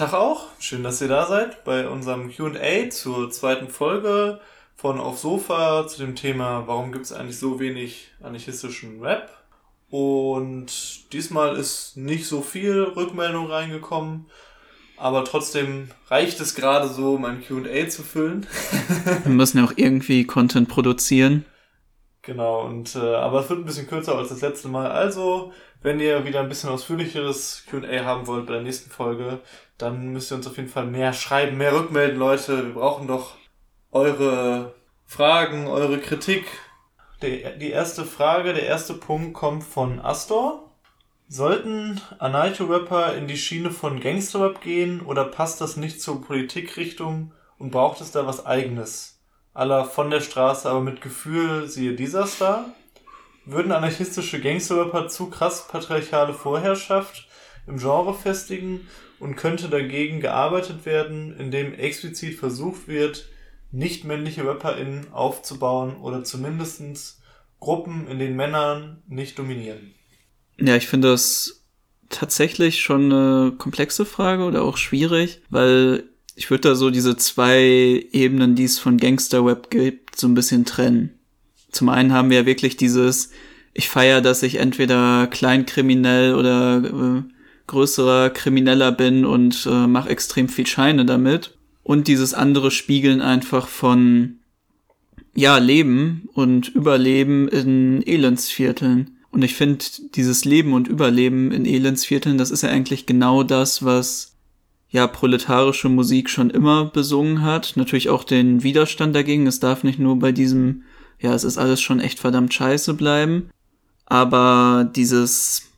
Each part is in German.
Tag auch, schön, dass ihr da seid bei unserem QA zur zweiten Folge von Auf Sofa zu dem Thema, warum gibt es eigentlich so wenig anarchistischen Rap? Und diesmal ist nicht so viel Rückmeldung reingekommen, aber trotzdem reicht es gerade so, mein QA zu füllen. Wir müssen ja auch irgendwie Content produzieren. Genau, und äh, aber es wird ein bisschen kürzer als das letzte Mal. Also, wenn ihr wieder ein bisschen ausführlicheres QA haben wollt bei der nächsten Folge, dann müsst ihr uns auf jeden Fall mehr schreiben, mehr rückmelden, Leute. Wir brauchen doch eure Fragen, eure Kritik. Die, die erste Frage, der erste Punkt kommt von Astor. Sollten Anarcho-Rapper in die Schiene von Gangster-Rap gehen oder passt das nicht zur Politikrichtung und braucht es da was eigenes? Aller von der Straße, aber mit Gefühl, siehe dieser Star? Würden anarchistische Gangster-Rapper zu krass patriarchale Vorherrschaft im Genre festigen und könnte dagegen gearbeitet werden, indem explizit versucht wird, nicht männliche RapperInnen aufzubauen oder zumindestens Gruppen, in denen Männern nicht dominieren. Ja, ich finde das tatsächlich schon eine komplexe Frage oder auch schwierig, weil ich würde da so diese zwei Ebenen, die es von Gangster-Web gibt, so ein bisschen trennen. Zum einen haben wir ja wirklich dieses, ich feiere, dass ich entweder kleinkriminell oder äh, größerer Krimineller bin und äh, mache extrem viel Scheine damit. Und dieses andere Spiegeln einfach von, ja, Leben und Überleben in Elendsvierteln. Und ich finde, dieses Leben und Überleben in Elendsvierteln, das ist ja eigentlich genau das, was ja proletarische Musik schon immer besungen hat. Natürlich auch den Widerstand dagegen. Es darf nicht nur bei diesem, ja, es ist alles schon echt verdammt scheiße bleiben. Aber dieses,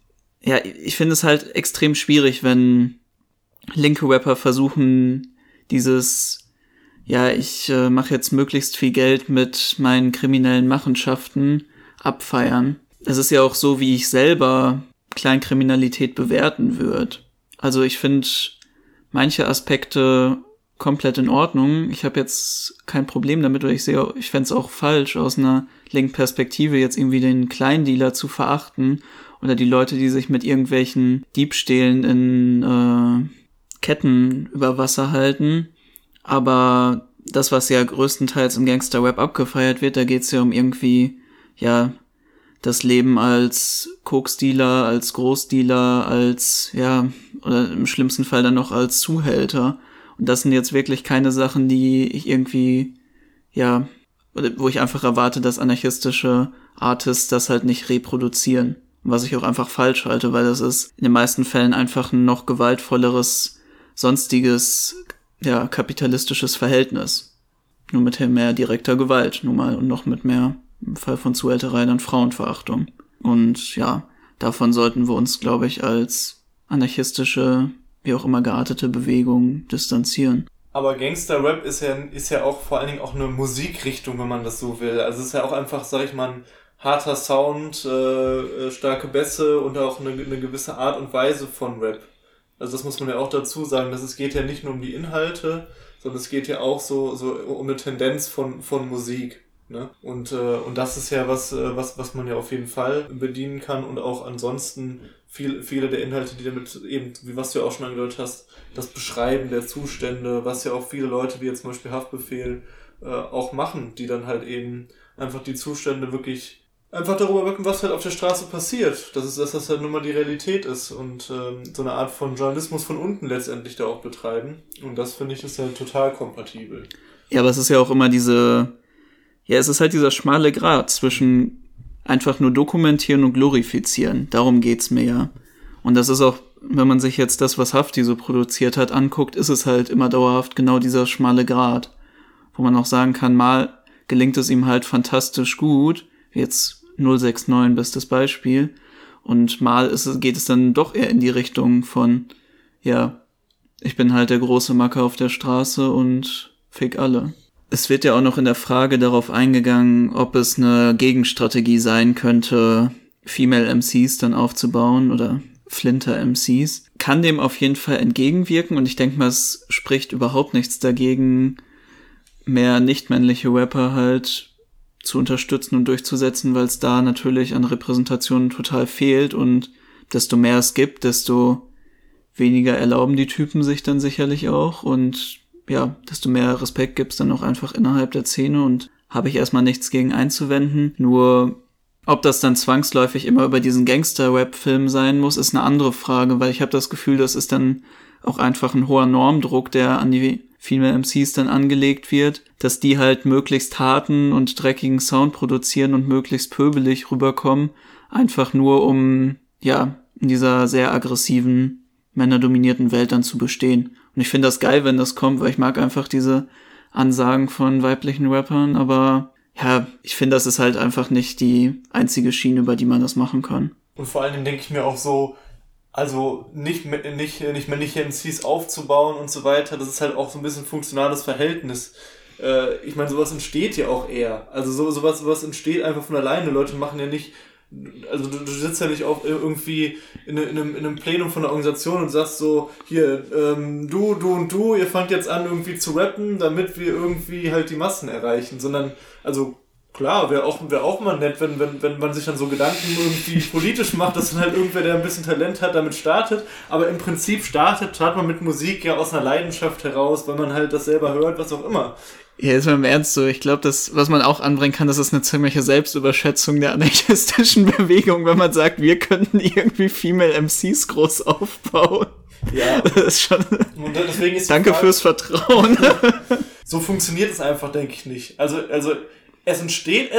ja, ich finde es halt extrem schwierig, wenn linke Rapper versuchen, dieses, ja, ich äh, mache jetzt möglichst viel Geld mit meinen kriminellen Machenschaften abfeiern. Es ist ja auch so, wie ich selber Kleinkriminalität bewerten würde. Also ich finde manche Aspekte komplett in Ordnung. Ich habe jetzt kein Problem damit, weil ich sehe, ich fände es auch falsch, aus einer linken Perspektive jetzt irgendwie den Kleindealer zu verachten oder die Leute, die sich mit irgendwelchen Diebstählen in äh, Ketten über Wasser halten. Aber das, was ja größtenteils im Gangster-Web abgefeiert wird, da geht's ja um irgendwie, ja, das Leben als Koksdealer, als Großdealer, als, ja, oder im schlimmsten Fall dann noch als Zuhälter. Und das sind jetzt wirklich keine Sachen, die ich irgendwie, ja, wo ich einfach erwarte, dass anarchistische Artists das halt nicht reproduzieren. Was ich auch einfach falsch halte, weil das ist in den meisten Fällen einfach ein noch gewaltvolleres, sonstiges, ja, kapitalistisches Verhältnis. Nur mit mehr direkter Gewalt, nun mal, und noch mit mehr, im Fall von Zuhälterei, dann Frauenverachtung. Und ja, davon sollten wir uns, glaube ich, als anarchistische, wie auch immer geartete Bewegung distanzieren. Aber Gangster-Rap ist ja, ist ja auch vor allen Dingen auch eine Musikrichtung, wenn man das so will. Also es ist ja auch einfach, sag ich mal, harter Sound, äh, äh, starke Bässe und auch eine, eine gewisse Art und Weise von Rap. Also das muss man ja auch dazu sagen, dass es geht ja nicht nur um die Inhalte, sondern es geht ja auch so, so um eine Tendenz von, von Musik. Ne? Und, äh, und das ist ja was, äh, was, was man ja auf jeden Fall bedienen kann und auch ansonsten viel, viele der Inhalte, die damit eben, wie was du ja auch schon angedeutet hast, das Beschreiben der Zustände, was ja auch viele Leute, wie jetzt zum Beispiel Haftbefehl, äh, auch machen, die dann halt eben einfach die Zustände wirklich einfach darüber wirken, was halt auf der Straße passiert. Das ist, dass das halt nun mal die Realität ist und ähm, so eine Art von Journalismus von unten letztendlich da auch betreiben. Und das finde ich ist halt total kompatibel. Ja, aber es ist ja auch immer diese, ja, es ist halt dieser schmale Grat zwischen einfach nur dokumentieren und glorifizieren. Darum geht's mir ja. Und das ist auch, wenn man sich jetzt das, was Hafti so produziert hat, anguckt, ist es halt immer dauerhaft genau dieser schmale Grat. Wo man auch sagen kann, mal gelingt es ihm halt fantastisch gut, jetzt 069 bestes Beispiel. Und mal ist geht es dann doch eher in die Richtung von, ja, ich bin halt der große Macker auf der Straße und fick alle. Es wird ja auch noch in der Frage darauf eingegangen, ob es eine Gegenstrategie sein könnte, Female MCs dann aufzubauen oder Flinter MCs. Kann dem auf jeden Fall entgegenwirken und ich denke mal, es spricht überhaupt nichts dagegen, mehr nicht-männliche Rapper halt zu unterstützen und durchzusetzen, weil es da natürlich an Repräsentation total fehlt und desto mehr es gibt, desto weniger erlauben die Typen sich dann sicherlich auch und ja, desto mehr Respekt gibt's dann auch einfach innerhalb der Szene und habe ich erstmal nichts gegen einzuwenden. Nur ob das dann zwangsläufig immer über diesen Gangster-Rap-Film sein muss, ist eine andere Frage, weil ich habe das Gefühl, das ist dann auch einfach ein hoher Normdruck, der an die Female MCs dann angelegt wird, dass die halt möglichst harten und dreckigen Sound produzieren und möglichst pöbelig rüberkommen, einfach nur um, ja, in dieser sehr aggressiven, männerdominierten Welt dann zu bestehen. Und ich finde das geil, wenn das kommt, weil ich mag einfach diese Ansagen von weiblichen Rappern, aber ja, ich finde, das ist halt einfach nicht die einzige Schiene, über die man das machen kann. Und vor allen Dingen denke ich mir auch so, also nicht, nicht, nicht männliche MCs aufzubauen und so weiter, das ist halt auch so ein bisschen funktionales Verhältnis. Äh, ich meine, sowas entsteht ja auch eher. Also so, sowas, sowas entsteht einfach von alleine. Leute machen ja nicht also du, sitzt ja nicht auch irgendwie in, in, einem, in einem Plenum von einer Organisation und sagst so, hier, ähm, du, du und du, ihr fangt jetzt an irgendwie zu rappen, damit wir irgendwie halt die Massen erreichen, sondern, also klar, wäre auch, wär auch mal nett, wenn, wenn, wenn man sich dann so Gedanken irgendwie politisch macht, dass dann halt irgendwer, der ein bisschen Talent hat, damit startet, aber im Prinzip startet, startet man mit Musik ja aus einer Leidenschaft heraus, weil man halt das selber hört, was auch immer. Ja, ist mal im Ernst so. Ich glaube, das, was man auch anbringen kann, das ist eine ziemliche Selbstüberschätzung der anarchistischen Bewegung, wenn man sagt, wir könnten irgendwie Female MCs groß aufbauen. Ja. Das ist schon. Und deswegen ist Danke Frage, fürs Vertrauen. so funktioniert es einfach, denke ich nicht. Also, also, es entsteht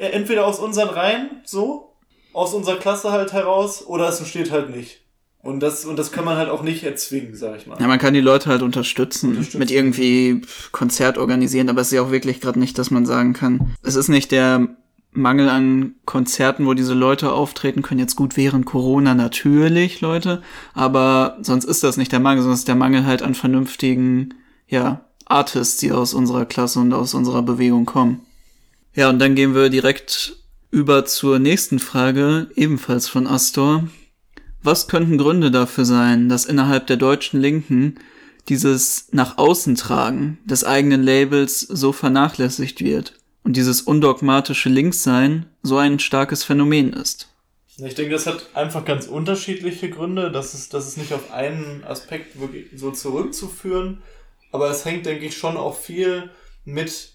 entweder aus unseren Reihen, so, aus unserer Klasse halt heraus, oder es entsteht halt nicht. Und das, und das kann man halt auch nicht erzwingen, sag ich mal. Ja, man kann die Leute halt unterstützen, unterstützen. mit irgendwie Konzert organisieren, aber es ist ja auch wirklich gerade nicht, dass man sagen kann, es ist nicht der Mangel an Konzerten, wo diese Leute auftreten können. Jetzt gut während Corona natürlich, Leute, aber sonst ist das nicht der Mangel, sondern es ist der Mangel halt an vernünftigen, ja, Artists, die aus unserer Klasse und aus unserer Bewegung kommen. Ja, und dann gehen wir direkt über zur nächsten Frage, ebenfalls von Astor. Was könnten Gründe dafür sein, dass innerhalb der deutschen Linken dieses nach außen tragen des eigenen Labels so vernachlässigt wird und dieses undogmatische Linkssein so ein starkes Phänomen ist? Ich denke, das hat einfach ganz unterschiedliche Gründe. Das ist, das ist nicht auf einen Aspekt wirklich so zurückzuführen. Aber es hängt, denke ich, schon auch viel mit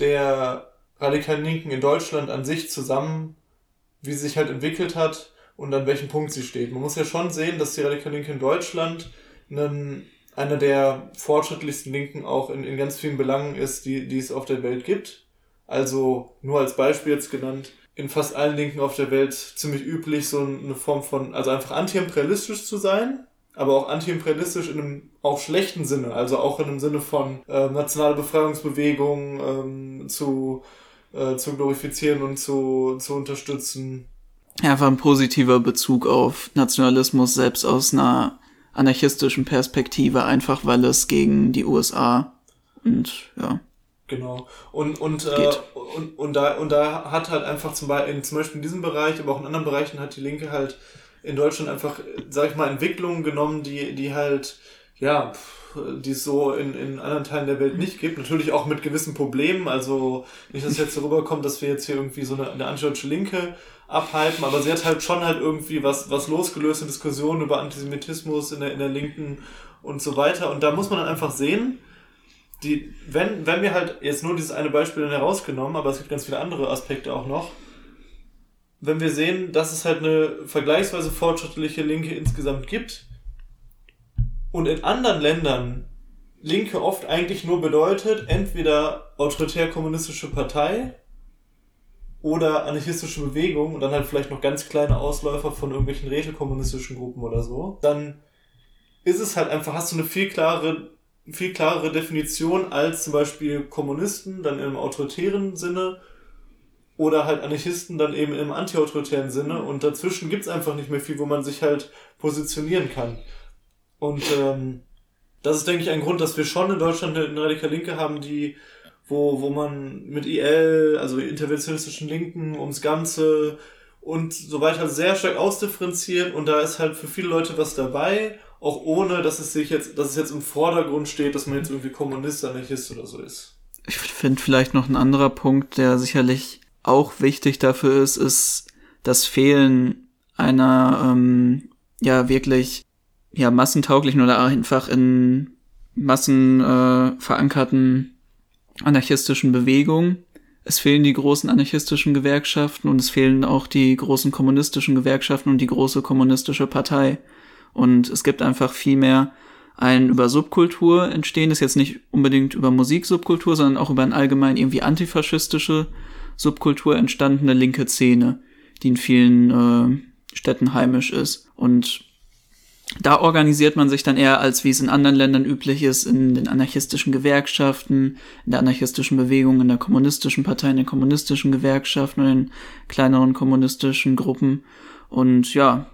der radikalen Linken in Deutschland an sich zusammen, wie sie sich halt entwickelt hat und an welchem Punkt sie steht. Man muss ja schon sehen, dass die Radikale Linke in Deutschland einen, einer der fortschrittlichsten Linken auch in, in ganz vielen Belangen ist, die, die es auf der Welt gibt. Also nur als Beispiel jetzt genannt, in fast allen Linken auf der Welt ziemlich üblich, so eine Form von, also einfach antiimperialistisch zu sein, aber auch antiimperialistisch in einem auch schlechten Sinne, also auch in einem Sinne von äh, nationale Befreiungsbewegung ähm, zu, äh, zu glorifizieren und zu, zu unterstützen einfach ein positiver Bezug auf Nationalismus selbst aus einer anarchistischen Perspektive, einfach weil es gegen die USA und ja. Genau. Und, und, äh, und, und, da, und da hat halt einfach zum Beispiel, in, zum Beispiel in diesem Bereich, aber auch in anderen Bereichen hat die Linke halt in Deutschland einfach, sag ich mal, Entwicklungen genommen, die, die halt, ja, die es so in, in anderen Teilen der Welt nicht gibt. Natürlich auch mit gewissen Problemen. Also nicht, dass jetzt so rüberkommt, dass wir jetzt hier irgendwie so eine, eine antideutsche Linke abhypen, aber sie hat halt schon halt irgendwie was, was losgelöst Diskussionen über Antisemitismus in der, in der Linken und so weiter. Und da muss man dann einfach sehen, die, wenn, wenn wir halt jetzt nur dieses eine Beispiel dann herausgenommen, aber es gibt ganz viele andere Aspekte auch noch, wenn wir sehen, dass es halt eine vergleichsweise fortschrittliche Linke insgesamt gibt und in anderen Ländern Linke oft eigentlich nur bedeutet, entweder autoritär-kommunistische Partei oder anarchistische Bewegung und dann halt vielleicht noch ganz kleine Ausläufer von irgendwelchen rätekommunistischen Gruppen oder so, dann ist es halt einfach, hast du eine viel klarere, viel klarere Definition als zum Beispiel Kommunisten, dann im autoritären Sinne oder halt Anarchisten dann eben im antiautoritären Sinne und dazwischen gibt's einfach nicht mehr viel, wo man sich halt positionieren kann. Und ähm, das ist, denke ich, ein Grund, dass wir schon in Deutschland eine radikal Linke haben, die wo, wo man mit IL, also interventionistischen Linken, ums Ganze und so weiter sehr stark ausdifferenziert und da ist halt für viele Leute was dabei, auch ohne, dass es sich jetzt, dass es jetzt im Vordergrund steht, dass man jetzt irgendwie Kommunist, Anarchist oder so ist. Ich finde vielleicht noch ein anderer Punkt, der sicherlich auch wichtig dafür ist, ist das Fehlen einer, ähm, ja, wirklich ja massentauglichen oder einfach in Massen äh, verankerten anarchistischen Bewegungen. Es fehlen die großen anarchistischen Gewerkschaften und es fehlen auch die großen kommunistischen Gewerkschaften und die große kommunistische Partei. Und es gibt einfach viel mehr ein über Subkultur entstehen, das jetzt nicht unbedingt über Musiksubkultur, sondern auch über ein allgemein irgendwie antifaschistische Subkultur entstandene linke Szene, die in vielen äh, Städten heimisch ist. Und da organisiert man sich dann eher, als wie es in anderen Ländern üblich ist, in den anarchistischen Gewerkschaften, in der anarchistischen Bewegung, in der kommunistischen Partei, in den kommunistischen Gewerkschaften und in kleineren kommunistischen Gruppen. Und ja,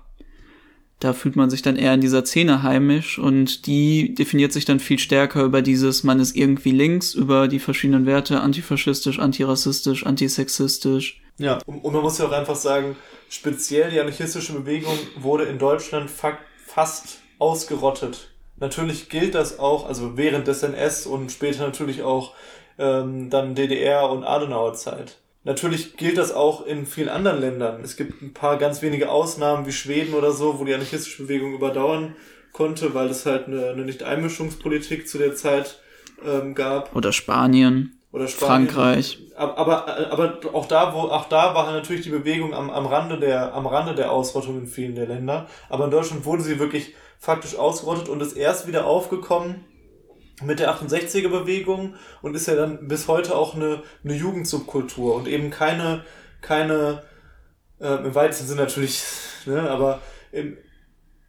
da fühlt man sich dann eher in dieser Szene heimisch und die definiert sich dann viel stärker über dieses, man ist irgendwie links, über die verschiedenen Werte, antifaschistisch, antirassistisch, antisexistisch. Ja, und, man muss ja auch einfach sagen, speziell die anarchistische Bewegung wurde in Deutschland fakt fast ausgerottet. Natürlich gilt das auch, also während des NS und später natürlich auch ähm, dann DDR und Adenauer Zeit. Natürlich gilt das auch in vielen anderen Ländern. Es gibt ein paar ganz wenige Ausnahmen wie Schweden oder so, wo die anarchistische Bewegung überdauern konnte, weil es halt eine, eine Nicht-Einmischungspolitik zu der Zeit ähm, gab. Oder Spanien. Oder Spanien. Frankreich. Aber, aber, aber auch da, wo, auch da war natürlich die Bewegung am, am Rande der, am Rande der Ausrottung in vielen der Länder. Aber in Deutschland wurde sie wirklich faktisch ausgerottet und ist erst wieder aufgekommen mit der 68er Bewegung und ist ja dann bis heute auch eine, eine Jugendsubkultur und eben keine, keine, äh, im weitesten Sinne natürlich, ne, aber im,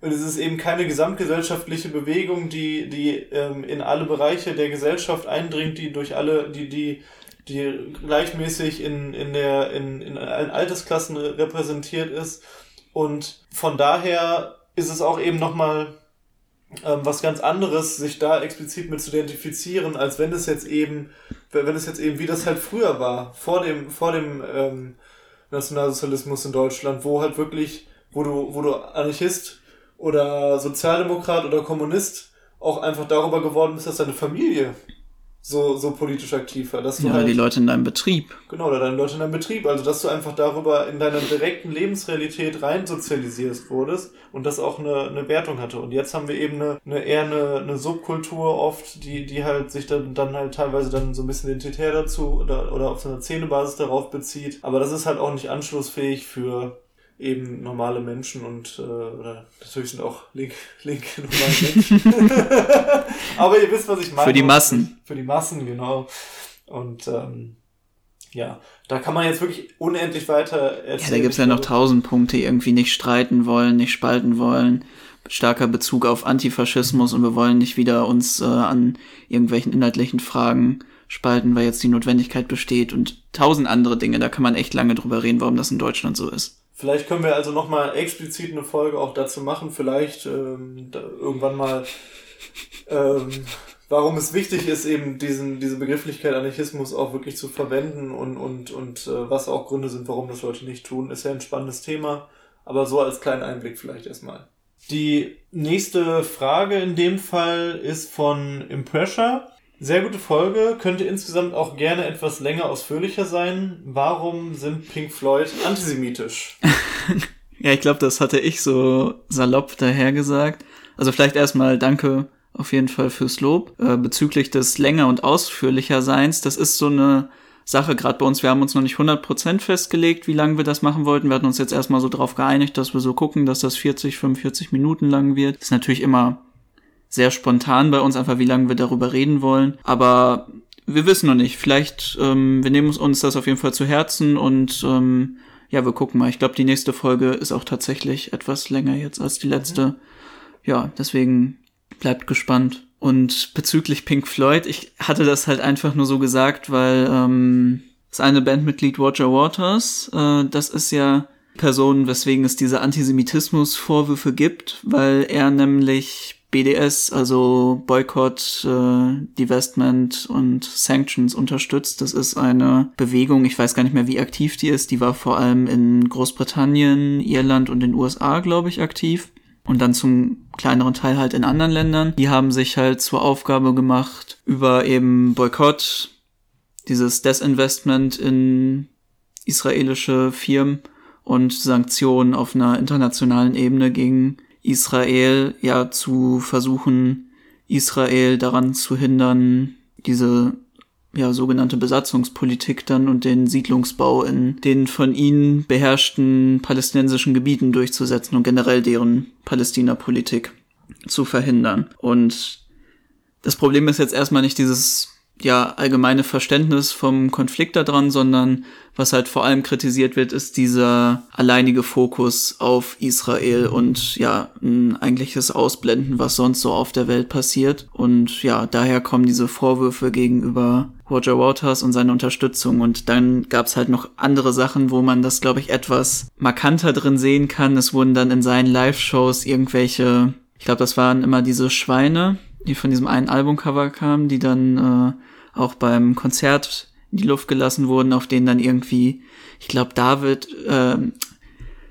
und es ist eben keine gesamtgesellschaftliche Bewegung, die, die ähm, in alle Bereiche der Gesellschaft eindringt, die durch alle, die, die, die gleichmäßig in, in, der, in, in allen Altersklassen repräsentiert ist. Und von daher ist es auch eben nochmal ähm, was ganz anderes, sich da explizit mit zu identifizieren, als wenn es jetzt eben, wenn es jetzt eben wie das halt früher war, vor dem, vor dem ähm, Nationalsozialismus in Deutschland, wo halt wirklich, wo du, wo du Anarchist oder Sozialdemokrat oder Kommunist auch einfach darüber geworden bist, dass deine Familie so, so politisch aktiv war. Dass du ja, halt, die Leute in deinem Betrieb. Genau, oder deine Leute in deinem Betrieb. Also, dass du einfach darüber in deiner direkten Lebensrealität rein sozialisierst wurdest und das auch eine, eine Wertung hatte. Und jetzt haben wir eben eine, eine eher eine, eine Subkultur oft, die, die halt sich dann, dann halt teilweise dann so ein bisschen identitär dazu oder, oder auf so einer Szenebasis darauf bezieht. Aber das ist halt auch nicht anschlussfähig für eben normale Menschen und äh, oder natürlich sind auch link, linke normale Menschen. Aber ihr wisst, was ich meine. Für die Massen. Für die Massen, genau. Und ähm, ja, da kann man jetzt wirklich unendlich weiter erzählen. Ja, da gibt's ja noch tausend Punkte, irgendwie nicht streiten wollen, nicht spalten wollen. Starker Bezug auf Antifaschismus und wir wollen nicht wieder uns äh, an irgendwelchen inhaltlichen Fragen spalten, weil jetzt die Notwendigkeit besteht und tausend andere Dinge. Da kann man echt lange drüber reden, warum das in Deutschland so ist. Vielleicht können wir also nochmal explizit eine Folge auch dazu machen, vielleicht ähm, irgendwann mal, ähm, warum es wichtig ist, eben diesen, diese Begrifflichkeit Anarchismus auch wirklich zu verwenden und, und, und äh, was auch Gründe sind, warum das Leute nicht tun, ist ja ein spannendes Thema, aber so als kleinen Einblick vielleicht erstmal. Die nächste Frage in dem Fall ist von Impressure. Sehr gute Folge, könnte insgesamt auch gerne etwas länger ausführlicher sein. Warum sind Pink Floyd antisemitisch? ja, ich glaube, das hatte ich so salopp dahergesagt. Also vielleicht erstmal danke auf jeden Fall fürs Lob. Äh, bezüglich des länger und ausführlicher Seins, das ist so eine Sache, gerade bei uns, wir haben uns noch nicht 100% festgelegt, wie lange wir das machen wollten. Wir hatten uns jetzt erstmal so drauf geeinigt, dass wir so gucken, dass das 40, 45 Minuten lang wird. Das ist natürlich immer sehr spontan bei uns, einfach wie lange wir darüber reden wollen. Aber wir wissen noch nicht. Vielleicht, ähm, wir nehmen uns das auf jeden Fall zu Herzen und ähm, ja, wir gucken mal. Ich glaube, die nächste Folge ist auch tatsächlich etwas länger jetzt als die letzte. Mhm. Ja, deswegen bleibt gespannt. Und bezüglich Pink Floyd, ich hatte das halt einfach nur so gesagt, weil ähm, das eine Bandmitglied Roger Waters, äh, das ist ja Person, weswegen es diese Antisemitismus-Vorwürfe gibt, weil er nämlich BDS, also Boykott, äh, Divestment und Sanctions unterstützt. Das ist eine Bewegung, ich weiß gar nicht mehr, wie aktiv die ist. Die war vor allem in Großbritannien, Irland und den USA, glaube ich, aktiv. Und dann zum kleineren Teil halt in anderen Ländern. Die haben sich halt zur Aufgabe gemacht, über eben Boykott, dieses Desinvestment in israelische Firmen und Sanktionen auf einer internationalen Ebene gegen Israel ja zu versuchen, Israel daran zu hindern, diese ja, sogenannte Besatzungspolitik dann und den Siedlungsbau in den von ihnen beherrschten palästinensischen Gebieten durchzusetzen und generell deren Palästina-Politik zu verhindern. Und das Problem ist jetzt erstmal nicht dieses ja allgemeine Verständnis vom Konflikt daran, sondern was halt vor allem kritisiert wird, ist dieser alleinige Fokus auf Israel und ja ein eigentliches Ausblenden, was sonst so auf der Welt passiert. Und ja, daher kommen diese Vorwürfe gegenüber Roger Waters und seine Unterstützung. Und dann gab's halt noch andere Sachen, wo man das, glaube ich, etwas markanter drin sehen kann. Es wurden dann in seinen Live-Shows irgendwelche, ich glaube, das waren immer diese Schweine, die von diesem einen Albumcover kamen, die dann äh, auch beim Konzert in die Luft gelassen wurden, auf denen dann irgendwie, ich glaube, David äh,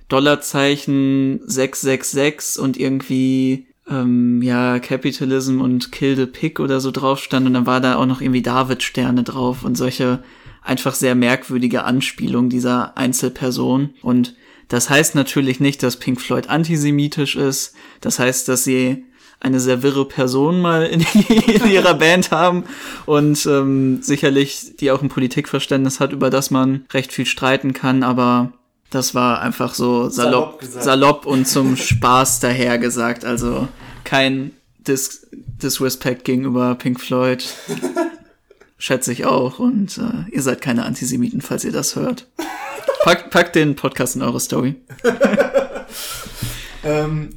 Dollarzeichen 666 und irgendwie ähm, ja Capitalism und Kill the Pig oder so drauf stand und dann war da auch noch irgendwie David Sterne drauf und solche einfach sehr merkwürdige Anspielungen dieser Einzelperson und das heißt natürlich nicht, dass Pink Floyd antisemitisch ist. Das heißt, dass sie eine sehr wirre Person mal in, in ihrer Band haben und ähm, sicherlich die auch ein Politikverständnis hat, über das man recht viel streiten kann, aber das war einfach so salopp, salopp, salopp und zum Spaß daher gesagt. Also kein Dis Disrespect gegenüber Pink Floyd. Schätze ich auch. Und äh, ihr seid keine Antisemiten, falls ihr das hört. Packt, packt den Podcast in eure Story. ähm,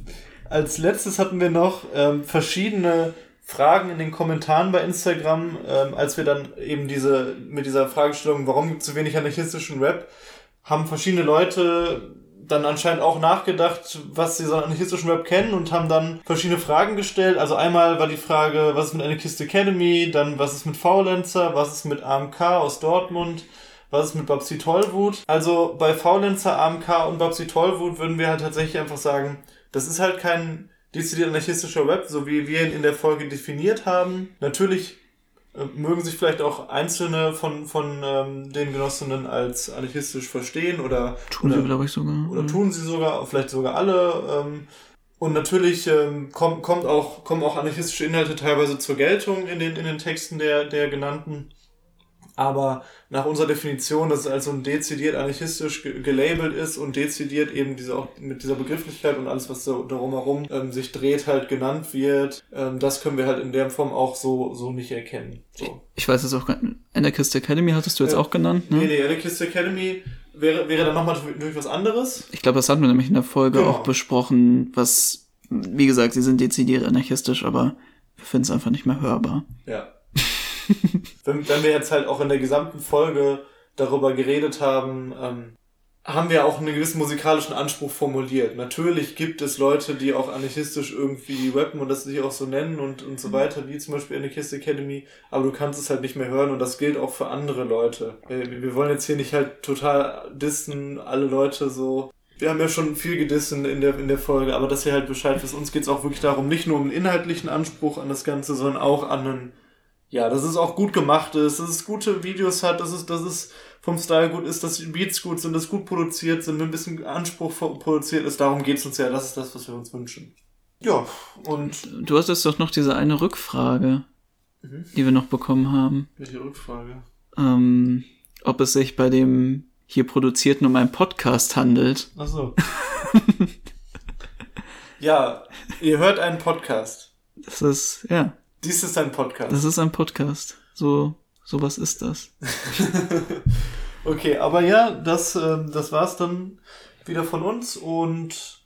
als letztes hatten wir noch ähm, verschiedene Fragen in den Kommentaren bei Instagram, ähm, als wir dann eben diese mit dieser Fragestellung, warum gibt es so wenig anarchistischen Rap, haben verschiedene Leute dann anscheinend auch nachgedacht, was sie so an anarchistischen Rap kennen und haben dann verschiedene Fragen gestellt. Also einmal war die Frage, was ist mit Anarchist Academy, dann was ist mit Faulenzer, was ist mit AMK aus Dortmund, was ist mit Babsi Tollwut. Also bei Faulenzer, AMK und Babsi Tollwut würden wir halt tatsächlich einfach sagen, das ist halt kein dezidiert anarchistischer Rap, so wie wir ihn in der Folge definiert haben. Natürlich äh, mögen sich vielleicht auch einzelne von, von ähm, den Genossinnen als anarchistisch verstehen oder tun oder, sie, glaube ich, sogar. Oder tun sie sogar, vielleicht sogar alle. Ähm, und natürlich ähm, kommt, kommt auch, kommen auch anarchistische Inhalte teilweise zur Geltung in den, in den Texten der, der genannten aber nach unserer Definition, dass es also ein dezidiert anarchistisch gelabelt ist und dezidiert eben diese auch mit dieser Begrifflichkeit und alles, was so darum herum ähm, sich dreht, halt genannt wird, ähm, das können wir halt in der Form auch so, so nicht erkennen. So. Ich weiß es auch, Anarchist Academy hattest du jetzt äh, auch genannt, ne? Nee, nee, Anarchist Academy wäre, wäre dann nochmal durch was anderes. Ich glaube, das hatten wir nämlich in der Folge genau. auch besprochen, was, wie gesagt, sie sind dezidiert anarchistisch, aber wir finden es einfach nicht mehr hörbar. Ja. wenn, wenn wir jetzt halt auch in der gesamten Folge darüber geredet haben, ähm, haben wir auch einen gewissen musikalischen Anspruch formuliert. Natürlich gibt es Leute, die auch anarchistisch irgendwie rappen und das sich auch so nennen und, und so mhm. weiter, wie zum Beispiel Anarchist Academy, aber du kannst es halt nicht mehr hören und das gilt auch für andere Leute. Wir wollen jetzt hier nicht halt total dissen, alle Leute so. Wir haben ja schon viel gedissen in der, in der Folge, aber dass ihr halt Bescheid wisst, uns geht es auch wirklich darum, nicht nur um einen inhaltlichen Anspruch an das Ganze, sondern auch an einen ja, dass es auch gut gemacht ist, dass es gute Videos hat, dass es, dass es vom Style gut ist, dass die Beats gut sind, dass gut produziert sind, mit ein bisschen Anspruch produziert ist. Darum geht's uns ja. Das ist das, was wir uns wünschen. Ja, und. Du hast jetzt doch noch diese eine Rückfrage, mhm. die wir noch bekommen haben. Welche Rückfrage? Ähm, ob es sich bei dem hier produzierten um einen Podcast handelt. Ach so. ja, ihr hört einen Podcast. Das ist, ja. Dies ist ein Podcast. Das ist ein Podcast. So, sowas ist das. okay, aber ja, das, äh, das war's dann wieder von uns und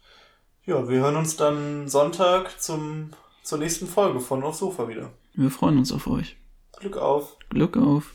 ja, wir hören uns dann Sonntag zum, zur nächsten Folge von Auf Sofa wieder. Wir freuen uns auf euch. Glück auf. Glück auf.